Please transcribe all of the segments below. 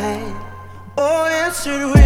right. Oh, yes, it will.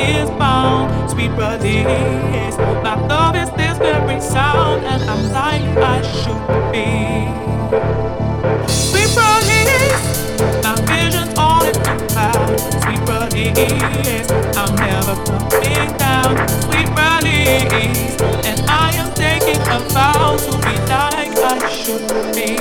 is bound. Sweet release, my love is this very sound, and I'm like I should be. Sweet release, my vision's all in the clouds. Sweet release, I'm never coming down. Sweet release, and I am taking a vow to be like I should be.